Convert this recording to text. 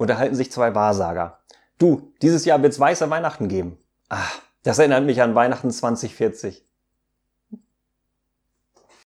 unterhalten sich zwei Wahrsager. Du, dieses Jahr wird's weiße Weihnachten geben. Ah, das erinnert mich an Weihnachten 2040.